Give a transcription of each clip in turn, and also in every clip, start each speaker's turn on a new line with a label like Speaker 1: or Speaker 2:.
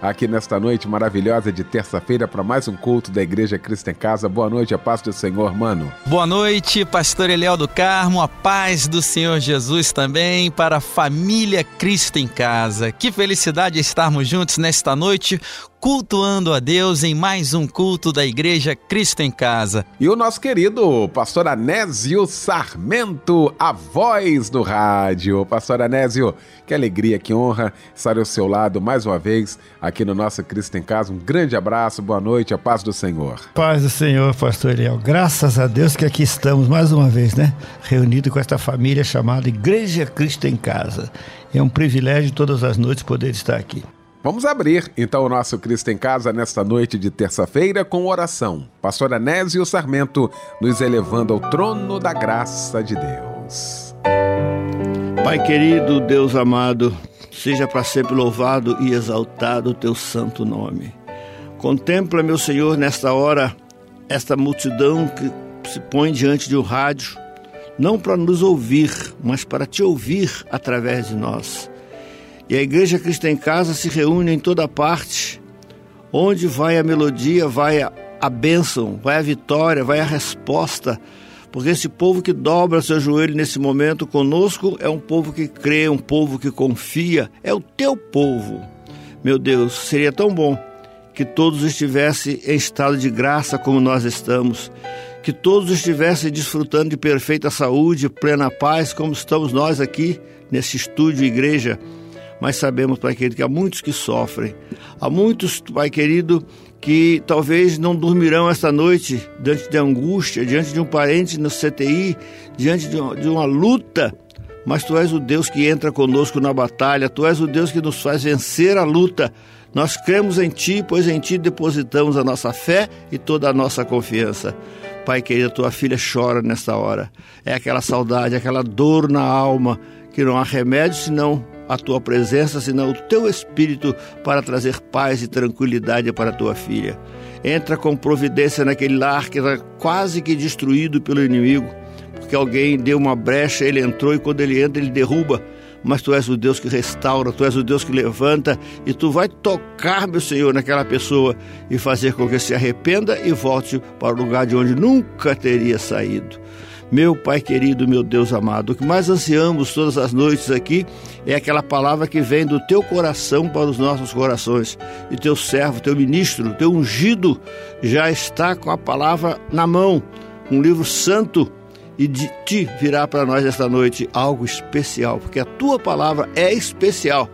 Speaker 1: aqui nesta noite maravilhosa de terça-feira para mais um culto da Igreja Cristo em Casa. Boa noite, a paz do Senhor, mano.
Speaker 2: Boa noite, pastor Eliel do Carmo, a paz do Senhor Jesus também para a família Cristo em Casa. Que felicidade estarmos juntos nesta noite cultuando a Deus em mais um culto da Igreja Cristo em Casa.
Speaker 1: E o nosso querido pastor Anésio Sarmento, a voz do rádio. Pastor Anésio, que alegria, que honra estar ao seu lado mais uma vez aqui no nosso Cristo em Casa. Um grande abraço, boa noite, a paz do Senhor.
Speaker 3: Paz do Senhor, pastor Eliel. Graças a Deus que aqui estamos mais uma vez, né? Reunido com esta família chamada Igreja Cristo em Casa. É um privilégio todas as noites poder estar aqui.
Speaker 1: Vamos abrir então o nosso Cristo em Casa nesta noite de terça-feira com oração. Pastor Anésio Sarmento nos elevando ao trono da graça de Deus.
Speaker 3: Pai querido, Deus amado, seja para sempre louvado e exaltado o teu santo nome. Contempla, meu Senhor, nesta hora, esta multidão que se põe diante de um rádio, não para nos ouvir, mas para te ouvir através de nós. E a Igreja Cristã em Casa se reúne em toda parte. Onde vai a melodia, vai a, a bênção, vai a vitória, vai a resposta. Porque esse povo que dobra seu joelho nesse momento conosco é um povo que crê, um povo que confia, é o teu povo. Meu Deus, seria tão bom que todos estivessem em estado de graça como nós estamos, que todos estivessem desfrutando de perfeita saúde, plena paz, como estamos nós aqui nesse estúdio igreja mas sabemos, Pai querido, que há muitos que sofrem. Há muitos, Pai querido, que talvez não dormirão esta noite diante de angústia, diante de um parente no CTI, diante de uma, de uma luta. Mas Tu és o Deus que entra conosco na batalha, Tu és o Deus que nos faz vencer a luta. Nós cremos em Ti, pois em Ti depositamos a nossa fé e toda a nossa confiança. Pai querido, tua filha chora nesta hora. É aquela saudade, aquela dor na alma, que não há remédio senão a tua presença, senão o teu espírito para trazer paz e tranquilidade para a tua filha. Entra com providência naquele lar que está quase que destruído pelo inimigo, porque alguém deu uma brecha, ele entrou e quando ele entra, ele derruba. Mas tu és o Deus que restaura, tu és o Deus que levanta e tu vai tocar, meu Senhor, naquela pessoa e fazer com que se arrependa e volte para o lugar de onde nunca teria saído. Meu Pai querido, meu Deus amado, o que mais ansiamos todas as noites aqui é aquela palavra que vem do teu coração para os nossos corações. E teu servo, teu ministro, teu ungido já está com a palavra na mão, um livro santo e de ti virá para nós esta noite algo especial, porque a tua palavra é especial.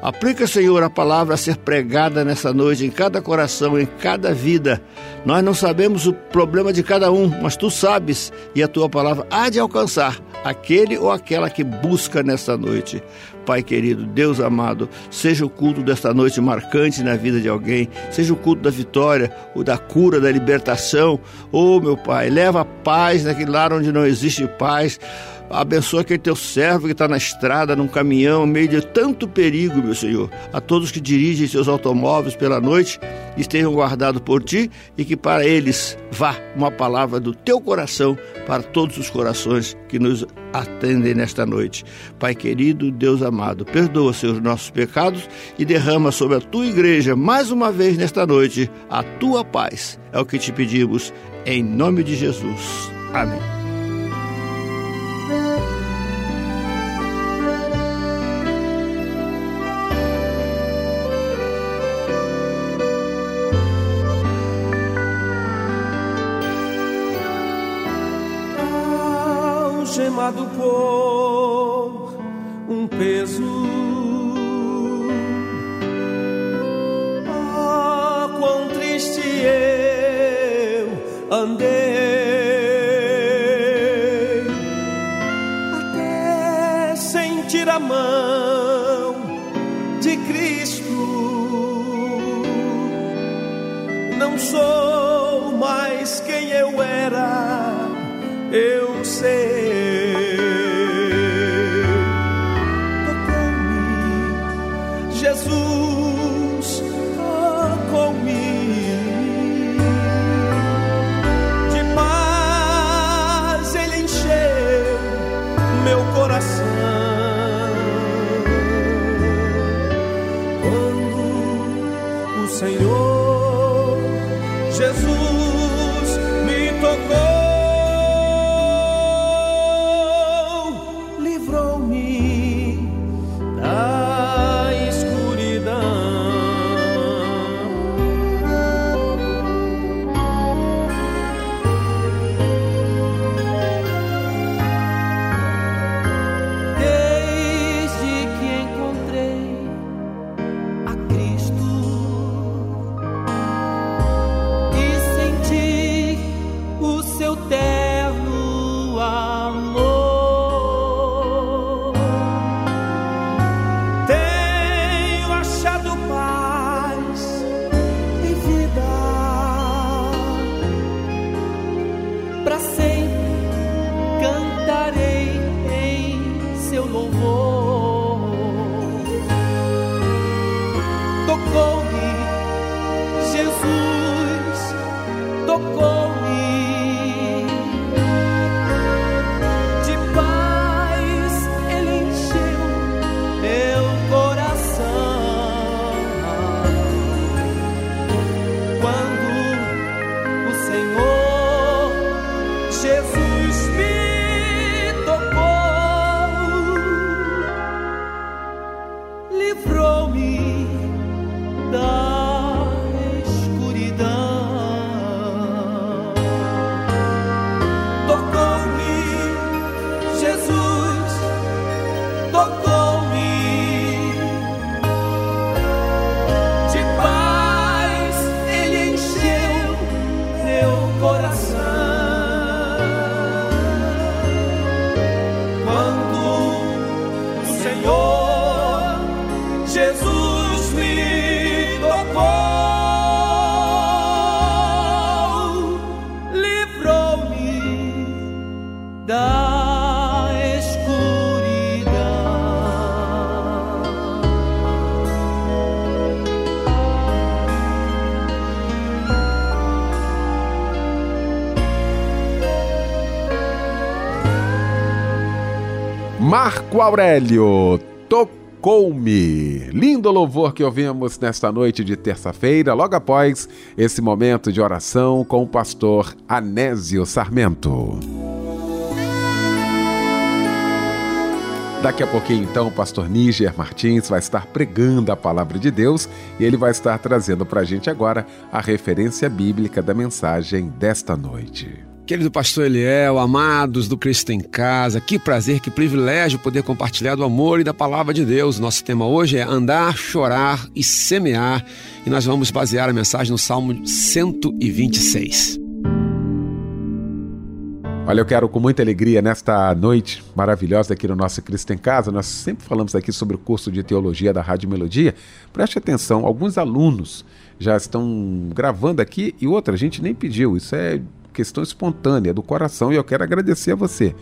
Speaker 3: Aplica, Senhor, a palavra a ser pregada nessa noite em cada coração, em cada vida. Nós não sabemos o problema de cada um, mas tu sabes e a tua palavra há de alcançar aquele ou aquela que busca nesta noite. Pai querido, Deus amado, seja o culto desta noite marcante na vida de alguém, seja o culto da vitória, o da cura, da libertação. Oh, meu Pai, leva paz naquele lar onde não existe paz Abençoa aquele teu servo que está na estrada, num caminhão, no meio de tanto perigo, meu Senhor. A todos que dirigem seus automóveis pela noite, estejam guardados por ti e que para eles vá uma palavra do teu coração para todos os corações que nos atendem nesta noite. Pai querido, Deus amado, perdoa seus nossos pecados e derrama sobre a tua igreja mais uma vez nesta noite a tua paz. É o que te pedimos em nome de Jesus. Amém.
Speaker 4: Por um peso. Ah, quão triste eu andei
Speaker 1: Marco Aurélio, tocou-me. Lindo louvor que ouvimos nesta noite de terça-feira, logo após esse momento de oração com o pastor Anésio Sarmento. Daqui a pouquinho, então, o pastor Níger Martins vai estar pregando a palavra de Deus e ele vai estar trazendo para a gente agora a referência bíblica da mensagem desta noite.
Speaker 5: Querido pastor Eliel, amados do Cristo em Casa, que prazer, que privilégio poder compartilhar do amor e da palavra de Deus. Nosso tema hoje é andar, chorar e semear, e nós vamos basear a mensagem no Salmo 126.
Speaker 1: Olha, eu quero com muita alegria nesta noite maravilhosa aqui no nosso Cristo em Casa. Nós sempre falamos aqui sobre o curso de teologia da Rádio Melodia. Preste atenção, alguns alunos já estão gravando aqui e outra, a gente nem pediu. Isso é questão espontânea do coração e eu quero agradecer a você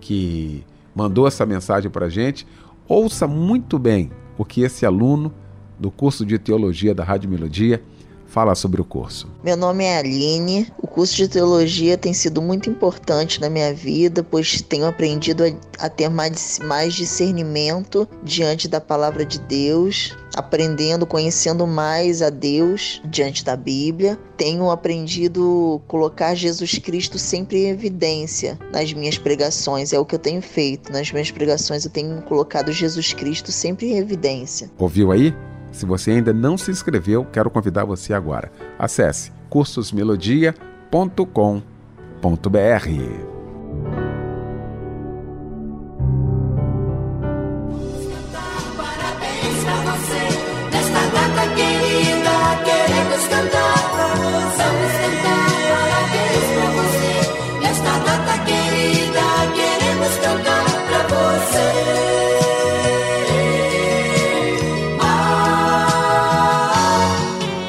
Speaker 1: que mandou essa mensagem para a gente. Ouça muito bem o que esse aluno do curso de teologia da Rádio Melodia fala sobre o curso.
Speaker 6: Meu nome é Aline. O curso de teologia tem sido muito importante na minha vida, pois tenho aprendido a, a ter mais, mais discernimento diante da palavra de Deus, aprendendo, conhecendo mais a Deus diante da Bíblia. Tenho aprendido colocar Jesus Cristo sempre em evidência nas minhas pregações. É o que eu tenho feito. Nas minhas pregações eu tenho colocado Jesus Cristo sempre em evidência.
Speaker 1: Ouviu aí? Se você ainda não se inscreveu, quero convidar você agora. Acesse cursosmelodia.com.br.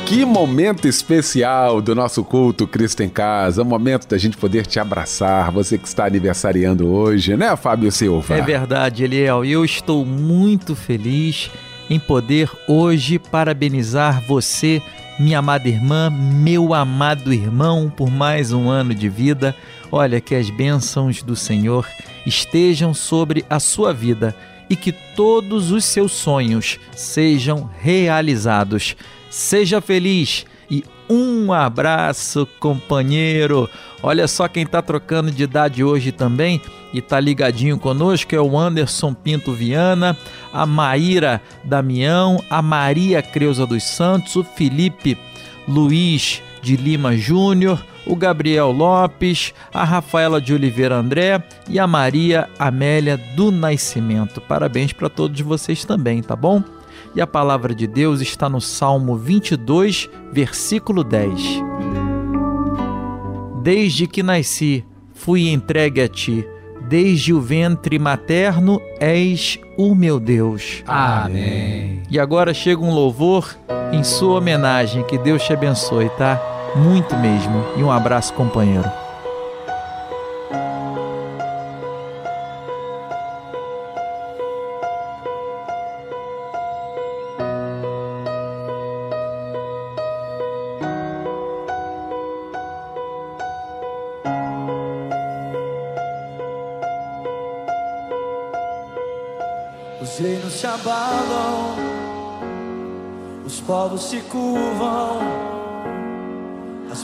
Speaker 1: Que momento especial do nosso culto Cristo em Casa, um momento da gente poder te abraçar, você que está aniversariando hoje, né, Fábio Silva?
Speaker 2: É verdade, Eliel. Eu estou muito feliz em poder hoje parabenizar você, minha amada irmã, meu amado irmão, por mais um ano de vida. Olha, que as bênçãos do Senhor estejam sobre a sua vida e que todos os seus sonhos sejam realizados. Seja feliz e um abraço, companheiro. Olha só quem tá trocando de idade hoje também e tá ligadinho conosco é o Anderson Pinto Viana, a Maíra Damião, a Maria Creuza dos Santos, o Felipe Luiz de Lima Júnior, o Gabriel Lopes, a Rafaela de Oliveira André e a Maria Amélia do Nascimento. Parabéns para todos vocês também, tá bom? E a palavra de Deus está no Salmo 22, versículo 10. Desde que nasci, fui entregue a ti. Desde o ventre materno és o meu Deus.
Speaker 5: Amém.
Speaker 2: E agora chega um louvor em sua homenagem. Que Deus te abençoe, tá? Muito mesmo. E um abraço, companheiro.
Speaker 7: Os reinos se abalam, os povos se curvam,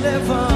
Speaker 7: mãos se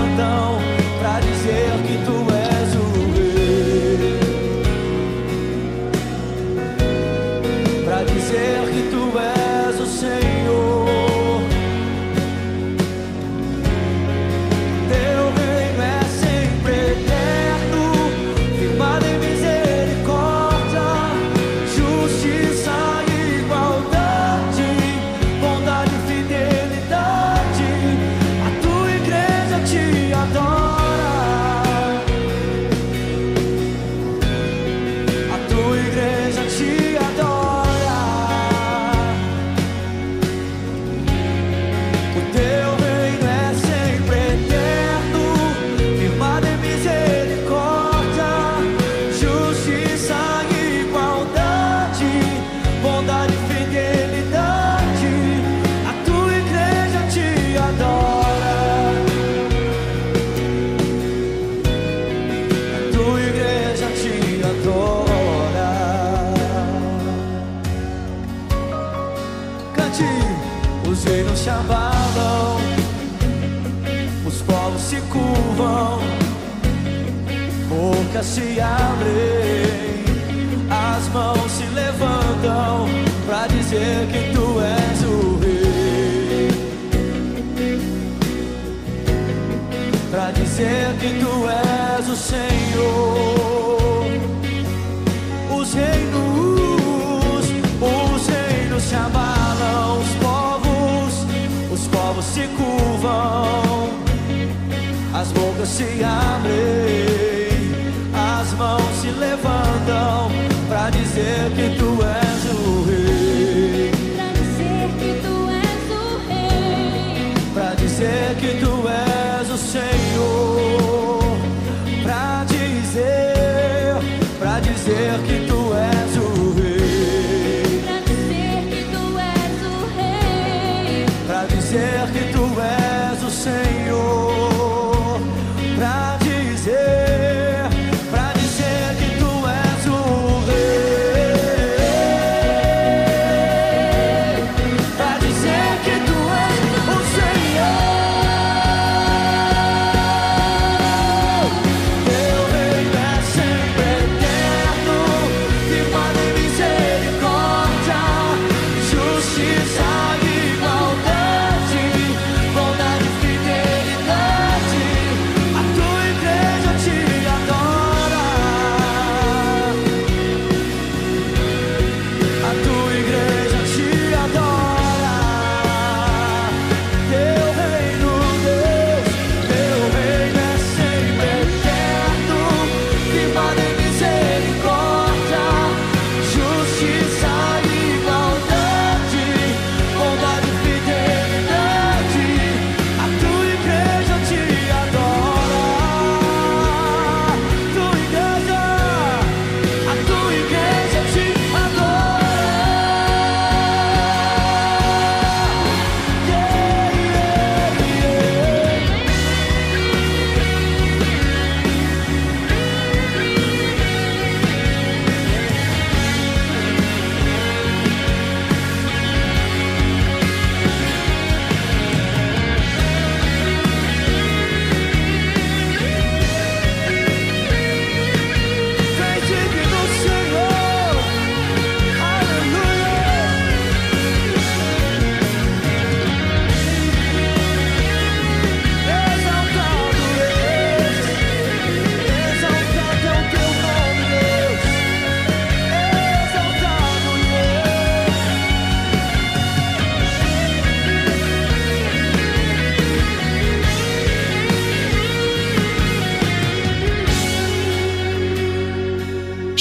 Speaker 7: que tu és o Senhor.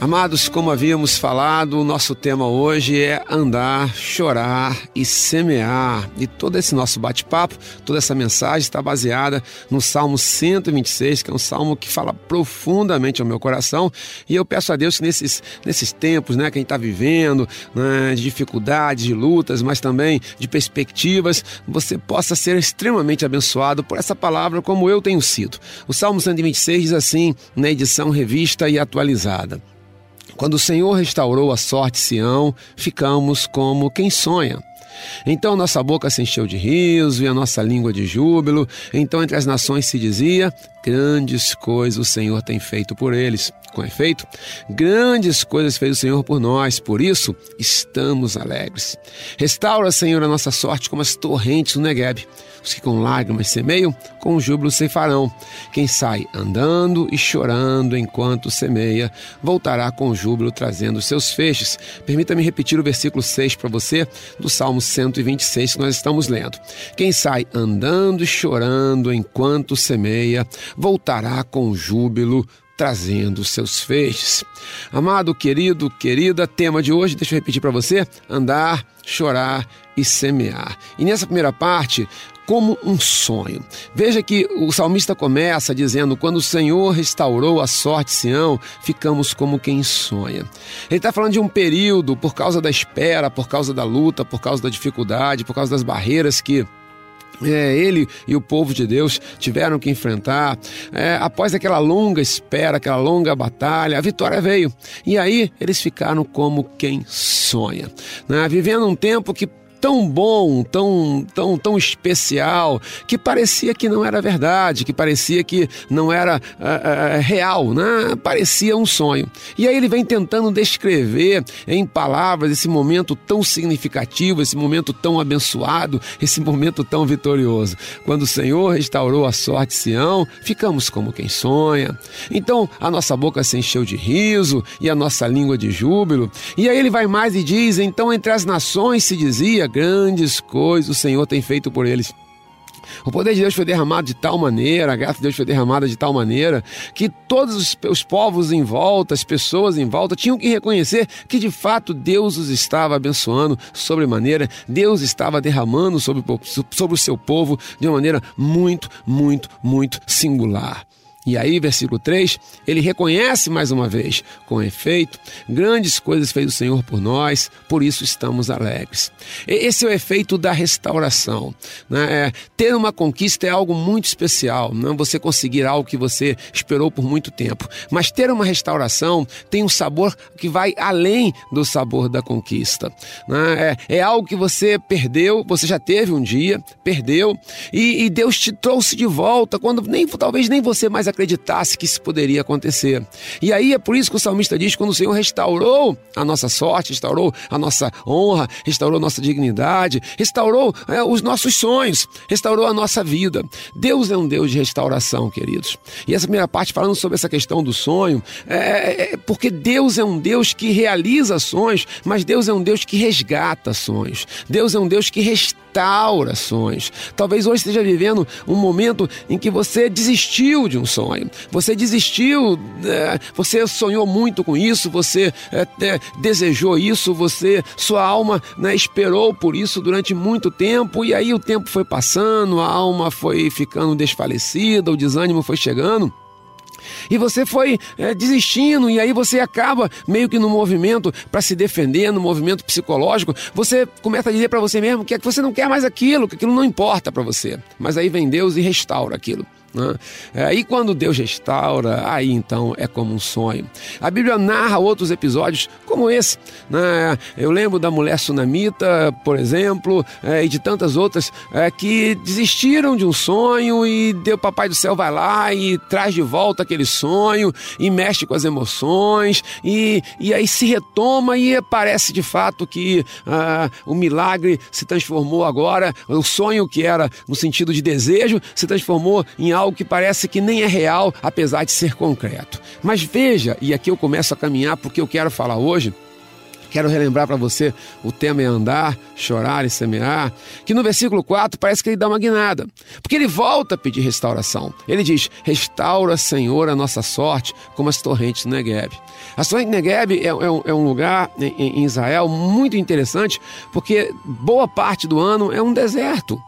Speaker 5: Amados, como havíamos falado, o nosso tema hoje é andar, chorar e semear. E todo esse nosso bate-papo, toda essa mensagem está baseada no Salmo 126, que é um salmo que fala profundamente ao meu coração. E eu peço a Deus que nesses, nesses tempos né, que a gente está vivendo, né, de dificuldades, de lutas, mas também de perspectivas, você possa ser extremamente abençoado por essa palavra, como eu tenho sido. O Salmo 126 diz assim, na edição revista e atualizada. Quando o Senhor restaurou a sorte Sião, ficamos como quem sonha. Então nossa boca se encheu de riso e a nossa língua de júbilo. Então entre as nações se dizia: Grandes coisas o Senhor tem feito por eles. Com efeito, grandes coisas fez o Senhor por nós, por isso estamos alegres. Restaura, Senhor, a nossa sorte como as torrentes do Negueb. Os que com lágrimas semeiam, com júbilo ceifarão. Quem sai andando e chorando enquanto semeia, voltará com júbilo trazendo seus feixes. Permita-me repetir o versículo 6 para você, do Salmo 126 que nós estamos lendo. Quem sai andando e chorando enquanto semeia, voltará com júbilo trazendo seus feixes. Amado, querido, querida, tema de hoje, deixa eu repetir para você: andar, chorar e semear. E nessa primeira parte, como um sonho. Veja que o salmista começa dizendo: Quando o Senhor restaurou a sorte Sião, ficamos como quem sonha. Ele está falando de um período por causa da espera, por causa da luta, por causa da dificuldade, por causa das barreiras que é, ele e o povo de Deus tiveram que enfrentar. É, após aquela longa espera, aquela longa batalha, a vitória veio. E aí eles ficaram como quem sonha, né? vivendo um tempo que tão bom, tão, tão, tão especial, que parecia que não era verdade, que parecia que não era uh, uh, real, né? parecia um sonho. E aí ele vem tentando descrever em palavras esse momento tão significativo, esse momento tão abençoado, esse momento tão vitorioso. Quando o Senhor restaurou a sorte Sião, ficamos como quem sonha. Então a nossa boca se encheu de riso e a nossa língua de júbilo. E aí ele vai mais e diz: então entre as nações se dizia grandes coisas o Senhor tem feito por eles. O poder de Deus foi derramado de tal maneira, a graça de Deus foi derramada de tal maneira, que todos os, os, povos em volta, as pessoas em volta, tinham que reconhecer que de fato Deus os estava abençoando sobremaneira, Deus estava derramando sobre, sobre o seu povo de uma maneira muito, muito, muito singular. E aí, versículo 3, ele reconhece mais uma vez: com efeito, grandes coisas fez o Senhor por nós, por isso estamos alegres. Esse é o efeito da restauração. Né? É, ter uma conquista é algo muito especial, não é você conseguir algo que você esperou por muito tempo. Mas ter uma restauração tem um sabor que vai além do sabor da conquista. Né? É, é, algo que você perdeu, você já teve um dia, perdeu, e, e Deus te trouxe de volta, quando nem talvez nem você mais acreditasse que isso poderia acontecer. E aí é por isso que o salmista diz: quando o Senhor restaurou a nossa sorte, restaurou a nossa honra, restaurou a nossa dignidade, restaurou é, os nossos sonhos, restaurou a nossa vida. Deus é um Deus de restauração, queridos. E essa primeira parte, falando sobre essa questão do sonho, é, é, é porque Deus é um Deus que realiza sonhos, mas Deus é um Deus que resgata sonhos. Deus é um Deus que restaura sonhos. Talvez hoje esteja vivendo um momento em que você desistiu de um sonho sonho. Você desistiu, é, você sonhou muito com isso, você é, é, desejou isso, você, sua alma né, esperou por isso durante muito tempo e aí o tempo foi passando, a alma foi ficando desfalecida, o desânimo foi chegando. E você foi é, desistindo, e aí você acaba meio que no movimento para se defender, no movimento psicológico. Você começa a dizer para você mesmo que você não quer mais aquilo, que aquilo não importa para você. Mas aí vem Deus e restaura aquilo. Né? É, e quando Deus restaura, aí então é como um sonho. A Bíblia narra outros episódios como esse. Né? Eu lembro da mulher sunamita, por exemplo, é, e de tantas outras é, que desistiram de um sonho e o Papai do Céu vai lá e traz de volta aquele sonho e mexe com as emoções e, e aí se retoma e parece de fato que ah, o milagre se transformou agora, o sonho que era no sentido de desejo se transformou em algo algo que parece que nem é real, apesar de ser concreto. Mas veja, e aqui eu começo a caminhar porque eu quero falar hoje. Quero relembrar para você, o tema é andar, chorar e semear, que no versículo 4 parece que ele dá uma guinada, porque ele volta a pedir restauração. Ele diz: Restaura, Senhor, a nossa sorte, como as torrentes do Negueb. A torrente Negueb é, é, um, é um lugar em, em Israel muito interessante, porque boa parte do ano é um deserto.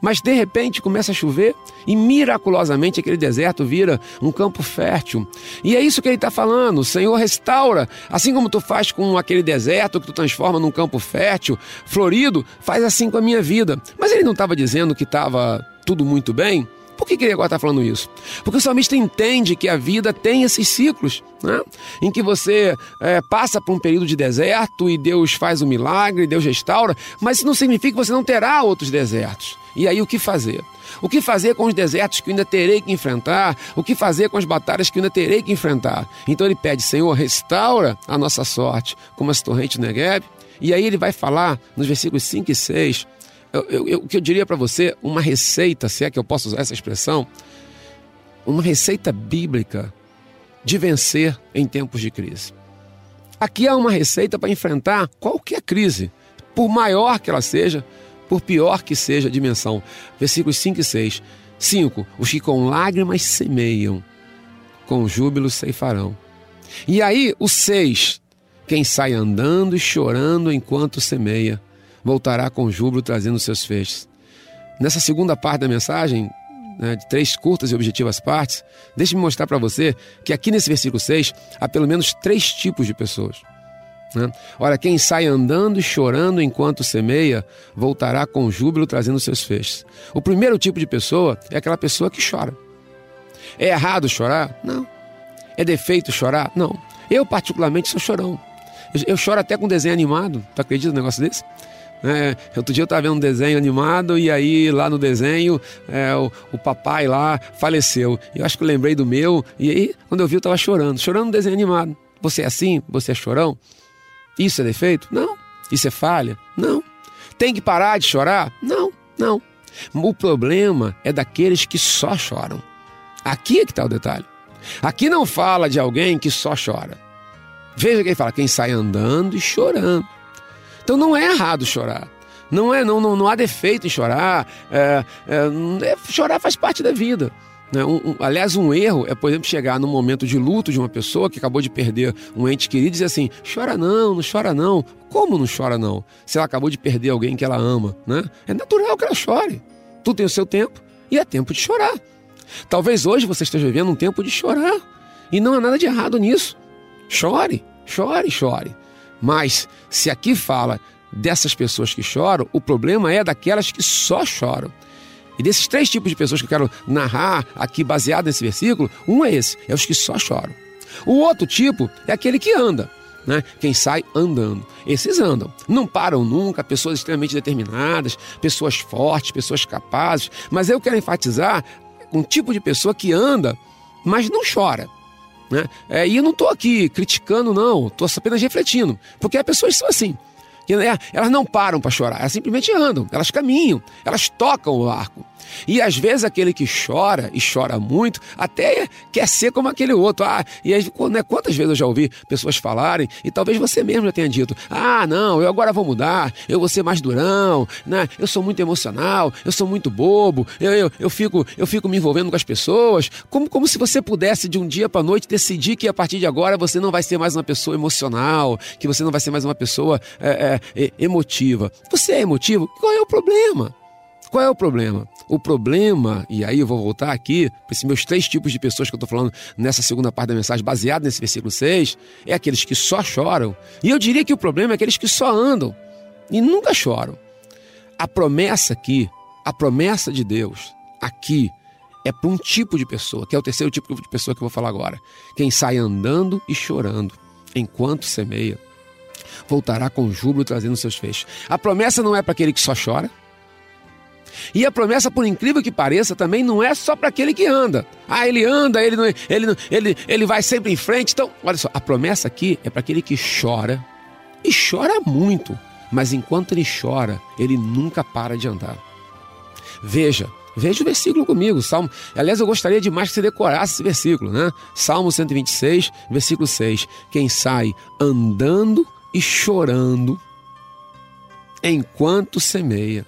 Speaker 5: Mas de repente começa a chover e miraculosamente aquele deserto vira um campo fértil. E é isso que ele está falando: o Senhor restaura, assim como tu faz com aquele deserto que tu transforma num campo fértil, florido, faz assim com a minha vida. Mas ele não estava dizendo que estava tudo muito bem? Por que, que ele agora está falando isso? Porque o salmista entende que a vida tem esses ciclos, né? em que você é, passa por um período de deserto e Deus faz um milagre, Deus restaura, mas isso não significa que você não terá outros desertos. E aí o que fazer? O que fazer com os desertos que ainda terei que enfrentar? O que fazer com as batalhas que ainda terei que enfrentar? Então ele pede, Senhor, restaura a nossa sorte, como as torrentes do Negev. E aí ele vai falar nos versículos 5 e 6, eu, eu, eu, o que eu diria para você, uma receita, se é que eu posso usar essa expressão, uma receita bíblica de vencer em tempos de crise. Aqui há uma receita para enfrentar qualquer crise, por maior que ela seja, por pior que seja a dimensão. Versículos 5 e 6. 5. Os que com lágrimas semeiam, com júbilo ceifarão. E aí, o 6. Quem sai andando e chorando enquanto semeia, voltará com júbilo trazendo seus feixes. Nessa segunda parte da mensagem, né, de três curtas e objetivas partes, deixe-me mostrar para você que aqui nesse versículo 6 há pelo menos três tipos de pessoas. Né? Ora, quem sai andando e chorando enquanto semeia, voltará com júbilo trazendo seus feixes. O primeiro tipo de pessoa é aquela pessoa que chora. É errado chorar? Não. É defeito chorar? Não. Eu, particularmente, sou chorão. Eu, eu choro até com desenho animado. Tu acredita num negócio desse?
Speaker 8: É, outro dia eu estava vendo um desenho animado e aí lá no desenho é, o, o, papai lá faleceu. Eu acho que eu lembrei do meu e aí quando eu vi eu estava chorando, chorando no desenho animado. Você é assim? Você é chorão? Isso é defeito? Não. Isso é falha? Não. Tem que parar de chorar? Não, não. O problema é daqueles que só choram. Aqui é que está o detalhe. Aqui não fala de alguém que só chora. Veja quem fala, quem sai andando e chorando. Então não é errado chorar. Não é, não, não, não há defeito em chorar. É, é, é, chorar faz parte da vida. Né? Um, um, aliás, um erro é, por exemplo, chegar num momento de luto de uma pessoa que acabou de perder um ente querido e dizer assim: chora não, não chora não. Como não chora não? Se ela acabou de perder alguém que ela ama, né? É natural que ela chore. Tudo tem o seu tempo e é tempo de chorar. Talvez hoje você esteja vivendo um tempo de chorar. E não há nada de errado nisso. Chore, chore, chore. Mas se aqui fala dessas pessoas que choram, o problema é daquelas que só choram. E desses três tipos de pessoas que eu quero narrar aqui baseado nesse versículo, um é esse, é os que só choram. O outro tipo é aquele que anda. Né? Quem sai andando. Esses andam, não param nunca, pessoas extremamente determinadas, pessoas fortes, pessoas capazes. Mas eu quero enfatizar um tipo de pessoa que anda, mas não chora. Né? É, e eu não estou aqui criticando, não, estou apenas refletindo, porque as pessoas são assim. Né, elas não param para chorar, elas simplesmente andam, elas caminham, elas tocam o arco. E às vezes aquele que chora e chora muito até quer ser como aquele outro. Ah, e aí, né, quantas vezes eu já ouvi pessoas falarem, e talvez você mesmo já tenha dito: Ah, não, eu agora vou mudar, eu vou ser mais durão, né? eu sou muito emocional, eu sou muito bobo, eu, eu, eu, fico, eu fico me envolvendo com as pessoas. Como, como se você pudesse de um dia para noite decidir que a partir de agora você não vai ser mais uma pessoa emocional, que você não vai ser mais uma pessoa é, é, emotiva. Você é emotivo? Qual é o problema? Qual é o problema? O problema, e aí eu vou voltar aqui para esses meus três tipos de pessoas que eu estou falando nessa segunda parte da mensagem, baseado nesse versículo 6, é aqueles que só choram. E eu diria que o problema é aqueles que só andam e nunca choram. A promessa aqui, a promessa de Deus aqui, é para um tipo de pessoa, que é o terceiro tipo de pessoa que eu vou falar agora. Quem sai andando e chorando enquanto semeia, voltará com júbilo trazendo seus feixes. A promessa não é para aquele que só chora. E a promessa, por incrível que pareça, também não é só para aquele que anda. Ah, ele anda, ele, não, ele, ele, ele vai sempre em frente. Então, olha só, a promessa aqui é para aquele que chora e chora muito. Mas enquanto ele chora, ele nunca para de andar. Veja, veja o versículo comigo, Salmo. Aliás, eu gostaria demais que você decorasse esse versículo, né? Salmo 126, versículo 6. Quem sai andando e chorando enquanto semeia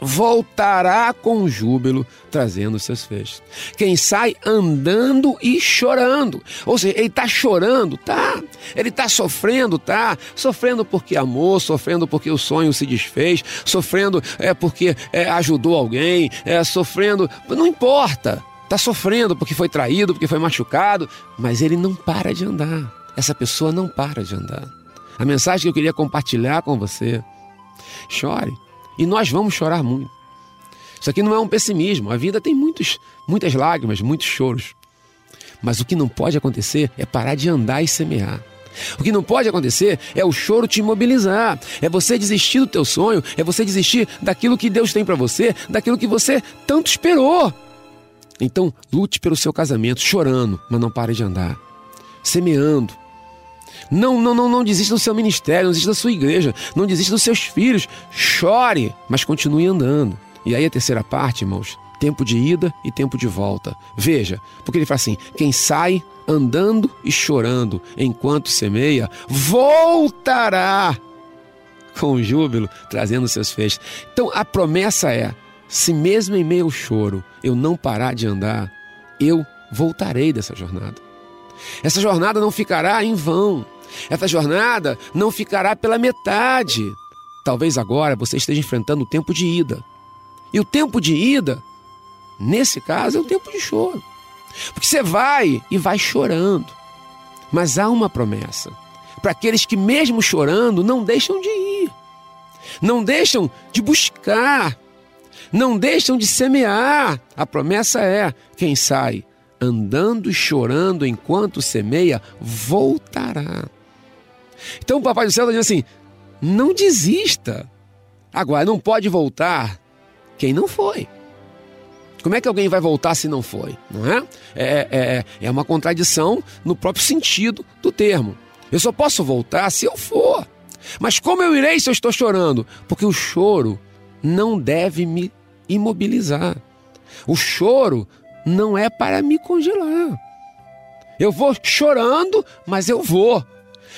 Speaker 8: voltará com júbilo, trazendo seus feixes. Quem sai andando e chorando, ou seja, ele está chorando, tá? Ele está sofrendo, tá? Sofrendo porque amou, sofrendo porque o sonho se desfez, sofrendo é porque é, ajudou alguém, é, sofrendo, não importa. Está sofrendo porque foi traído, porque foi machucado, mas ele não para de andar. Essa pessoa não para de andar. A mensagem que eu queria compartilhar com você: chore e nós vamos chorar muito. Isso aqui não é um pessimismo. A vida tem muitos, muitas lágrimas, muitos choros. Mas o que não pode acontecer é parar de andar e semear. O que não pode acontecer é o choro te imobilizar, é você desistir do teu sonho, é você desistir daquilo que Deus tem para você, daquilo que você tanto esperou. Então, lute pelo seu casamento, chorando, mas não pare de andar. Semeando, não, não, não, não desista do seu ministério, não desista da sua igreja, não desista dos seus filhos. Chore, mas continue andando. E aí a terceira parte, irmãos, tempo de ida e tempo de volta. Veja, porque ele fala assim: quem sai andando e chorando enquanto semeia, voltará com júbilo, trazendo seus feixes. Então a promessa é: se mesmo em meio ao choro eu não parar de andar, eu voltarei dessa jornada. Essa jornada não ficará em vão. Essa jornada não ficará pela metade. Talvez agora você esteja enfrentando o tempo de ida. E o tempo de ida, nesse caso, é o tempo de choro. Porque você vai e vai chorando. Mas há uma promessa para aqueles que, mesmo chorando, não deixam de ir, não deixam de buscar, não deixam de semear. A promessa é: quem sai andando e chorando enquanto semeia, voltará. Então o Papai do Céu dizendo assim: não desista, Agora, não pode voltar quem não foi. Como é que alguém vai voltar se não foi? Não é? É, é, é uma contradição no próprio sentido do termo. Eu só posso voltar se eu for. Mas como eu irei se eu estou chorando? Porque o choro não deve me imobilizar. O choro não é para me congelar. Eu vou chorando, mas eu vou.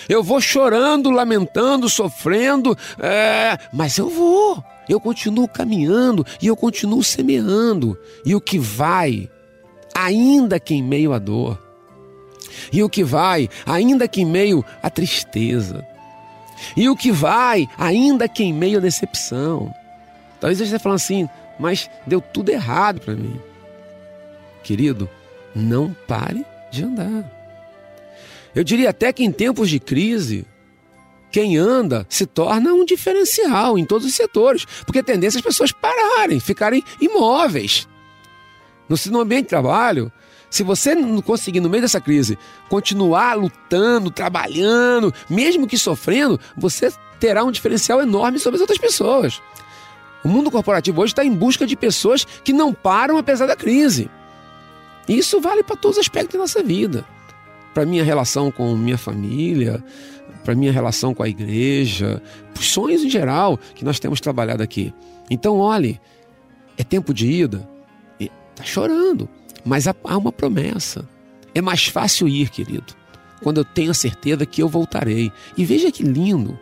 Speaker 8: Eu vou chorando, lamentando, sofrendo, é, mas eu vou. Eu continuo caminhando e eu continuo semeando. E o que vai, ainda que em meio à dor, e o que vai, ainda que em meio à tristeza, e o que vai, ainda que em meio à decepção. Talvez você falando assim, mas deu tudo errado para mim. Querido, não pare de andar. Eu diria até que em tempos de crise, quem anda se torna um diferencial em todos os setores, porque a tendência é as pessoas pararem, ficarem imóveis. No, ambiente de trabalho, se você não conseguir, no meio dessa crise, continuar lutando, trabalhando, mesmo que sofrendo, você terá um diferencial enorme sobre as outras pessoas. O mundo corporativo hoje está em busca de pessoas que não param apesar da crise. E isso vale para todos os aspectos da nossa vida. Para minha relação com minha família, para minha relação com a igreja, para os sonhos em geral que nós temos trabalhado aqui. Então, olhe, é tempo de ida. Está chorando, mas há uma promessa. É mais fácil ir, querido, quando eu tenho a certeza que eu voltarei. E veja que lindo.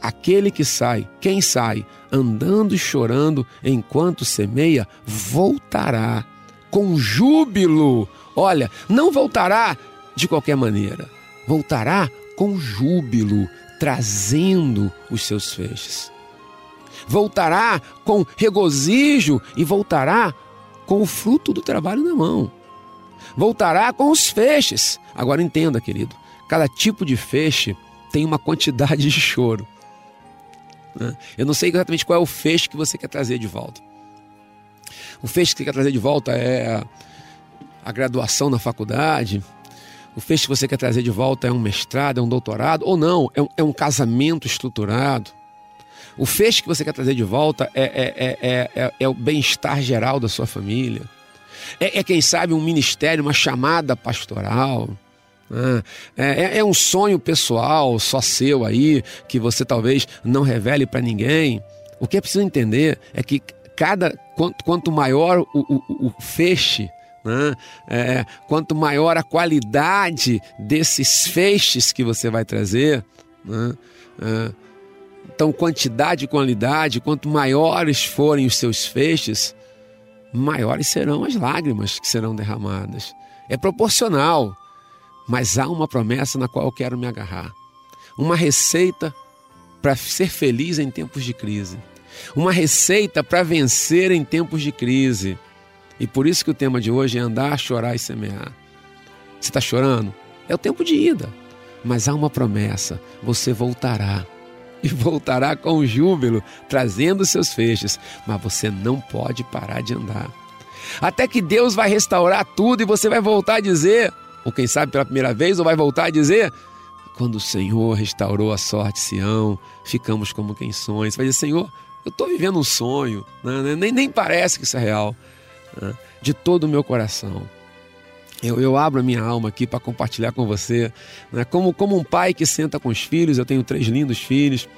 Speaker 8: Aquele que sai, quem sai, andando e chorando enquanto semeia, voltará com júbilo. Olha, não voltará de qualquer maneira, voltará com júbilo, trazendo os seus feixes. Voltará com regozijo e voltará com o fruto do trabalho na mão. Voltará com os feixes. Agora entenda, querido, cada tipo de feixe tem uma quantidade de choro. Né? Eu não sei exatamente qual é o feixe que você quer trazer de volta. O feixe que você quer trazer de volta é a graduação na faculdade. O feixe que você quer trazer de volta é um mestrado, é um doutorado, ou não, é um, é um casamento estruturado. O feixe que você quer trazer de volta é, é, é, é, é o bem-estar geral da sua família. É, quem sabe, um ministério, uma chamada pastoral. É, é, um sonho pessoal, só seu aí, que você talvez não revele para ninguém. O que é preciso entender é que cada quanto, quanto maior o, o, o feixe, né? É, quanto maior a qualidade desses feixes que você vai trazer, né? é, então quantidade e qualidade, quanto maiores forem os seus feixes, maiores serão as lágrimas que serão derramadas. É proporcional, mas há uma promessa na qual eu quero me agarrar. Uma receita para ser feliz em tempos de crise uma receita para vencer em tempos de crise. E por isso que o tema de hoje é andar, chorar e semear. Você está chorando? É o tempo de ida. Mas há uma promessa: você voltará. E voltará com júbilo, trazendo seus feixes. Mas você não pode parar de andar. Até que Deus vai restaurar tudo e você vai voltar a dizer, ou quem sabe pela primeira vez, ou vai voltar a dizer: quando o Senhor restaurou a sorte Sião, ficamos como quem sonha. Você vai dizer: Senhor, eu estou vivendo um sonho, né? nem, nem parece que isso é real, né? de todo o meu coração. Eu, eu, abro a minha alma aqui para compartilhar com você, né? como, como um pai que senta com os filhos, eu tenho três lindos filhos,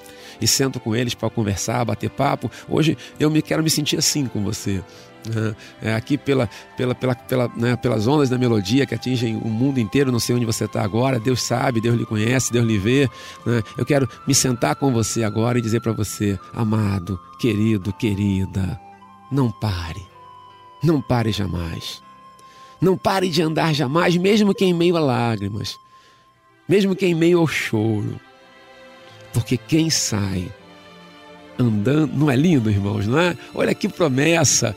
Speaker 8: e sento com eles para conversar, bater papo. Hoje eu me quero me sentir assim com você. Né? É, aqui pela, pela, pela, pela né, pelas ondas da melodia que atingem o mundo inteiro, não sei onde você está agora, Deus sabe, Deus lhe conhece, Deus lhe vê. Né? Eu quero me sentar com você agora e dizer para você, amado, querido, querida, não pare, não pare jamais. Não pare de andar jamais, mesmo que em meio a lágrimas, mesmo que em meio ao choro. Porque quem sai andando, não é lindo, irmãos, não é? Olha que promessa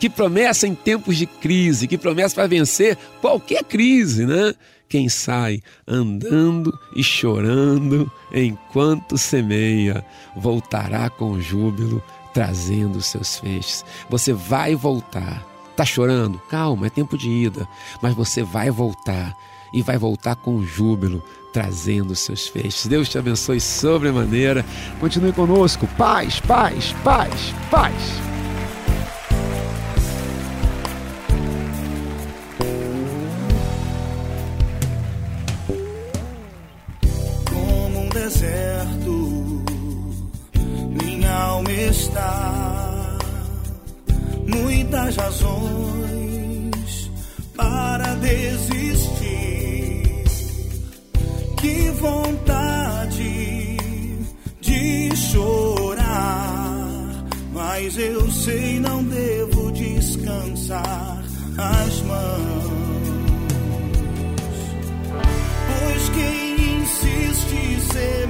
Speaker 8: que promessa em tempos de crise, que promessa para vencer qualquer crise, né? Quem sai andando e chorando enquanto semeia, voltará com júbilo, trazendo os seus feixes. Você vai voltar. Tá chorando? Calma, é tempo de ida, mas você vai voltar
Speaker 5: e vai voltar com júbilo, trazendo os seus feixes. Deus te abençoe sobremaneira. Continue conosco. Paz, paz, paz, paz.
Speaker 9: Está. Muitas razões para desistir. Que vontade de chorar, mas eu sei não devo descansar as mãos. Pois quem insiste semeia,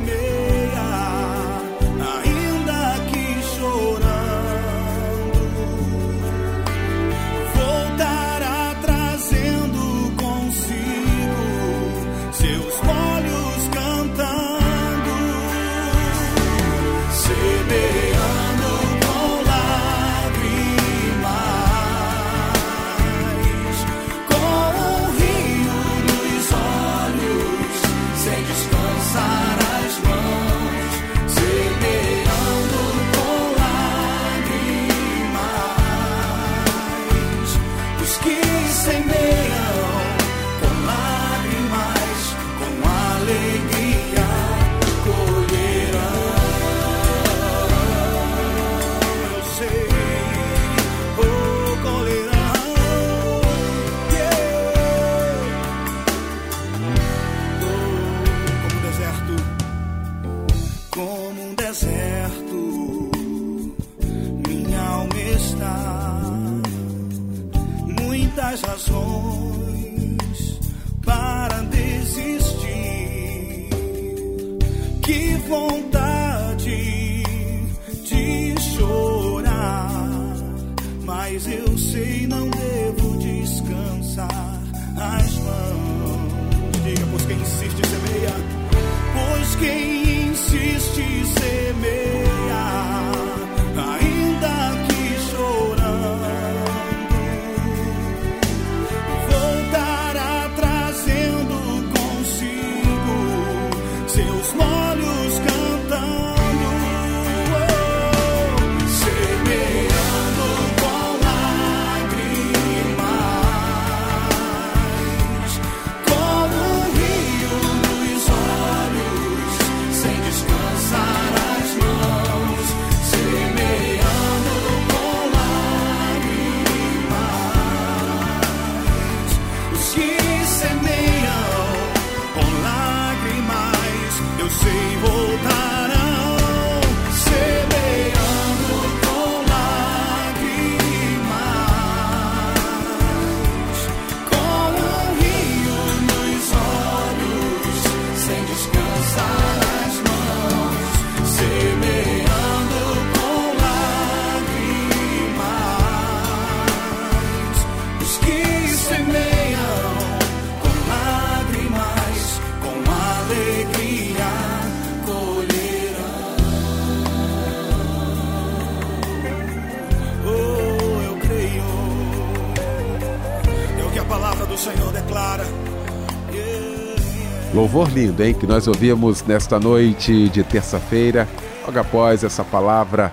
Speaker 1: lindo, hein? Que nós ouvimos nesta noite de terça-feira, logo após essa palavra,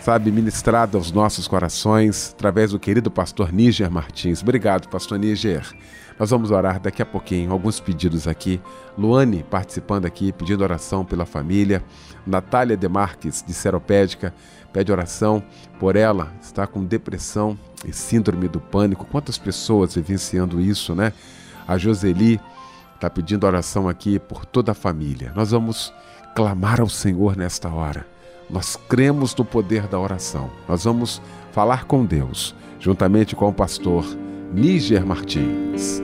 Speaker 1: sabe, ministrada aos nossos corações, através do querido pastor Níger Martins. Obrigado, pastor Níger. Nós vamos orar daqui a pouquinho, alguns pedidos aqui. Luane participando aqui, pedindo oração pela família. Natália Demarques, de Seropédica, pede oração por ela, está com depressão e síndrome do pânico. Quantas pessoas vivenciando isso, né? A Joseli está pedindo oração aqui por toda a família. Nós vamos clamar ao Senhor nesta hora. Nós cremos no poder da oração. Nós vamos falar com Deus, juntamente com o pastor Níger Martins.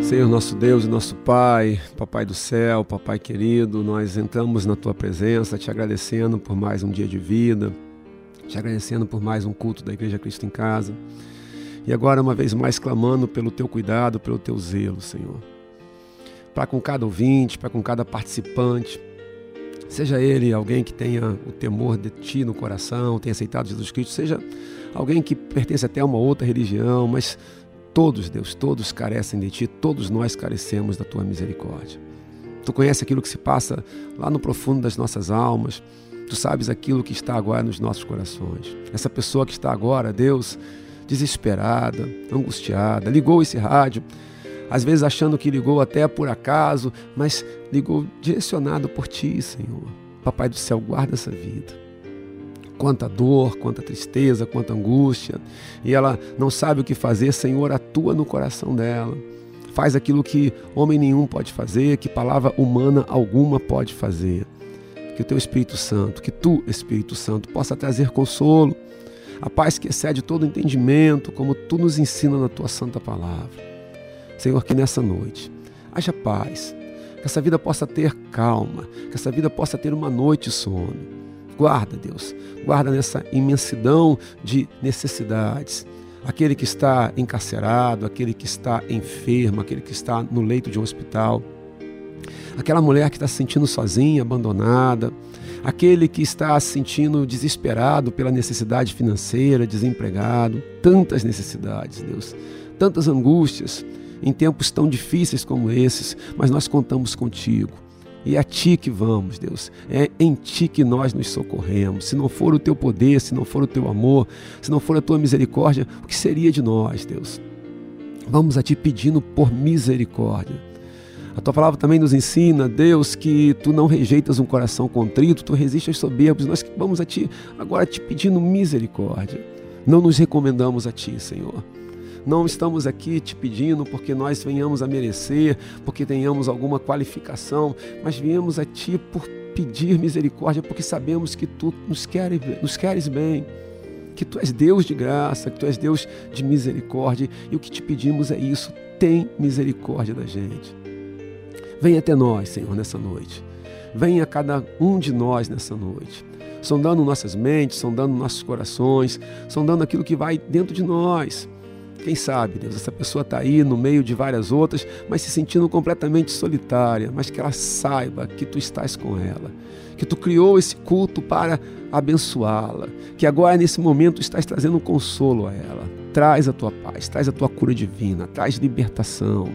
Speaker 5: Senhor nosso Deus e nosso Pai, Papai do céu, Papai querido, nós entramos na Tua presença te agradecendo por mais um dia de vida, te agradecendo por mais um culto da Igreja Cristo em Casa. E agora, uma vez mais, clamando pelo Teu cuidado, pelo Teu zelo, Senhor. Para com cada ouvinte, para com cada participante, Seja ele alguém que tenha o temor de ti no coração, tenha aceitado Jesus Cristo, seja alguém que pertence até a uma outra religião, mas todos, Deus, todos carecem de ti, todos nós carecemos da tua misericórdia. Tu conheces aquilo que se passa lá no profundo das nossas almas, tu sabes aquilo que está agora nos nossos corações. Essa pessoa que está agora, Deus, desesperada, angustiada, ligou esse rádio, às vezes achando que ligou até por acaso, mas ligou direcionado por ti, Senhor. Papai do céu, guarda essa vida. Quanta dor, quanta tristeza, quanta angústia, e ela não sabe o que fazer, Senhor, atua no coração dela. Faz aquilo que homem nenhum pode fazer, que palavra humana alguma pode fazer. Que o teu Espírito Santo, que tu, Espírito Santo, possa trazer consolo, a paz que excede todo entendimento, como tu nos ensina na tua santa palavra. Senhor, que nessa noite haja paz, que essa vida possa ter calma, que essa vida possa ter uma noite de sono. Guarda, Deus, guarda nessa imensidão de necessidades. Aquele que está encarcerado, aquele que está enfermo, aquele que está no leito de um hospital, aquela mulher que está se sentindo sozinha, abandonada, aquele que está se sentindo desesperado pela necessidade financeira, desempregado, tantas necessidades, Deus, tantas angústias em tempos tão difíceis como esses, mas nós contamos contigo. E é a ti que vamos, Deus. É em ti que nós nos socorremos. Se não for o teu poder, se não for o teu amor, se não for a tua misericórdia, o que seria de nós, Deus? Vamos a ti pedindo por misericórdia. A tua palavra também nos ensina, Deus, que tu não rejeitas um coração contrito, tu resistes aos soberbos. Nós vamos a ti agora te pedindo misericórdia. Não nos recomendamos a ti, Senhor. Não estamos aqui te pedindo porque nós venhamos a merecer, porque tenhamos alguma qualificação, mas viemos a ti por pedir misericórdia, porque sabemos que tu nos queres, nos queres bem, que tu és Deus de graça, que tu és Deus de misericórdia, e o que te pedimos é isso: tem misericórdia da gente. Venha até nós, Senhor, nessa noite. Venha a cada um de nós nessa noite sondando nossas mentes, sondando nossos corações, sondando aquilo que vai dentro de nós. Quem sabe, Deus, essa pessoa está aí no meio de várias outras, mas se sentindo completamente solitária, mas que ela saiba que tu estás com ela, que tu criou esse culto para abençoá-la, que agora nesse momento estás trazendo um consolo a ela. Traz a tua paz, traz a tua cura divina, traz libertação.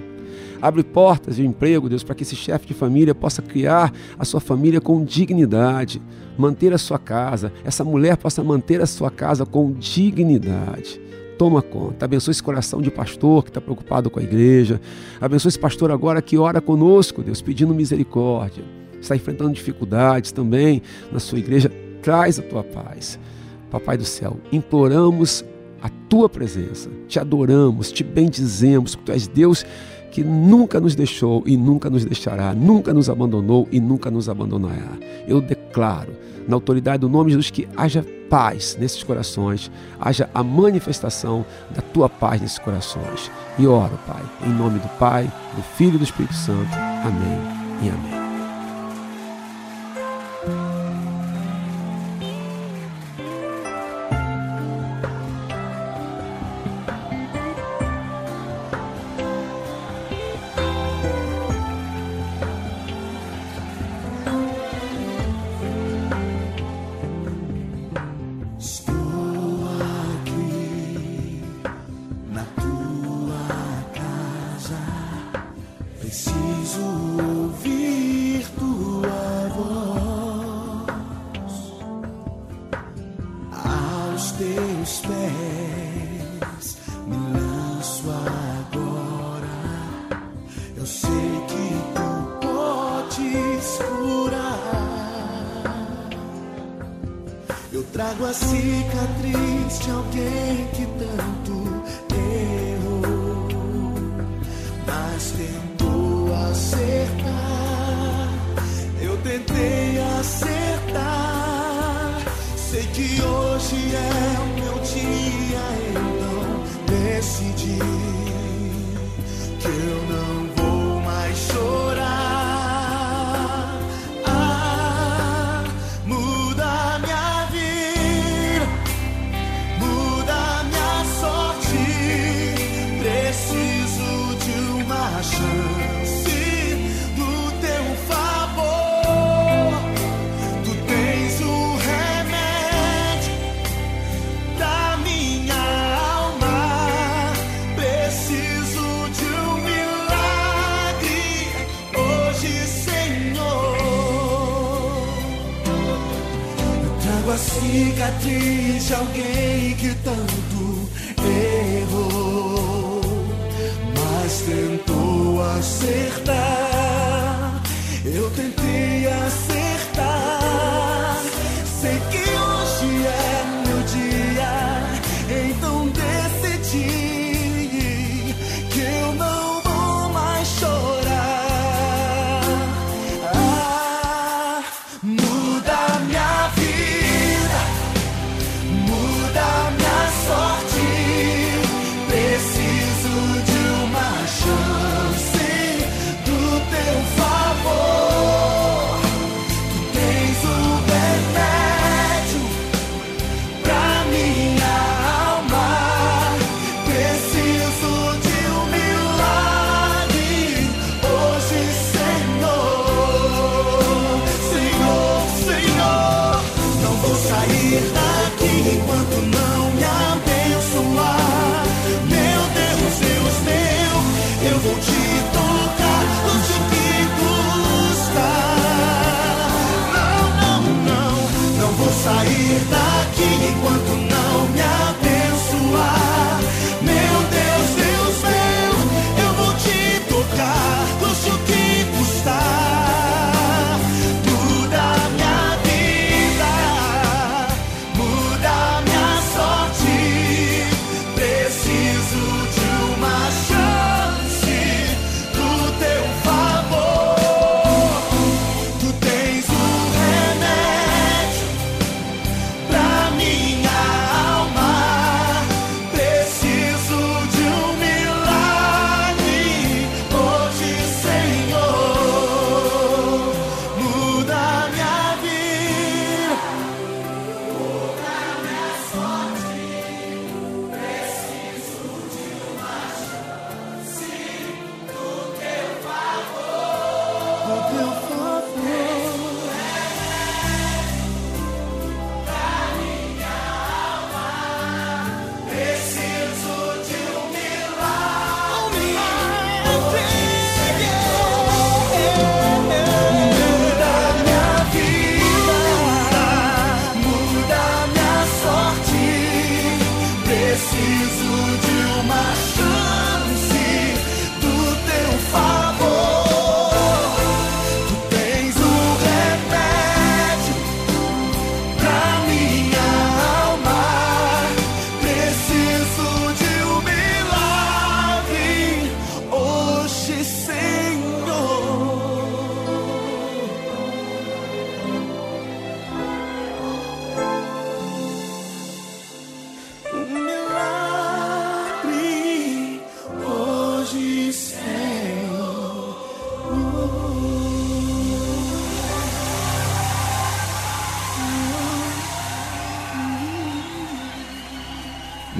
Speaker 5: Abre portas de emprego, Deus, para que esse chefe de família possa criar a sua família com dignidade, manter a sua casa, essa mulher possa manter a sua casa com dignidade toma conta. Abençoe esse coração de pastor que está preocupado com a igreja. Abençoe esse pastor agora que ora conosco, Deus, pedindo misericórdia. Está enfrentando dificuldades também na sua igreja. Traz a tua paz. Papai do céu, imploramos a tua presença. Te adoramos, te bendizemos, porque tu és Deus que nunca nos deixou e nunca nos deixará, nunca nos abandonou e nunca nos abandonará. Eu declaro, na autoridade do nome de Jesus, que haja paz nesses corações, haja a manifestação da tua paz nesses corações. E oro, Pai, em nome do Pai, do Filho e do Espírito Santo. Amém e amém.
Speaker 10: choking.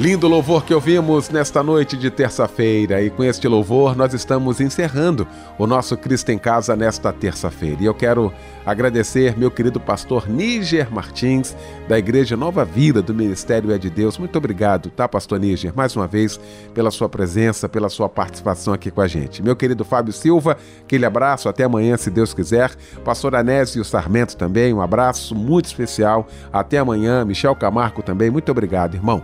Speaker 1: Lindo louvor que ouvimos nesta noite de terça-feira. E com este louvor nós estamos encerrando o nosso Cristo em Casa nesta terça-feira. E eu quero agradecer meu querido pastor Níger Martins, da Igreja Nova Vida do Ministério É de Deus. Muito obrigado, tá, pastor Níger, mais uma vez, pela sua presença, pela sua participação aqui com a gente. Meu querido Fábio Silva, aquele abraço, até amanhã, se Deus quiser. Pastor Anésio Sarmento também, um abraço muito especial. Até amanhã. Michel Camargo também, muito obrigado, irmão